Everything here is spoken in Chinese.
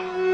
了。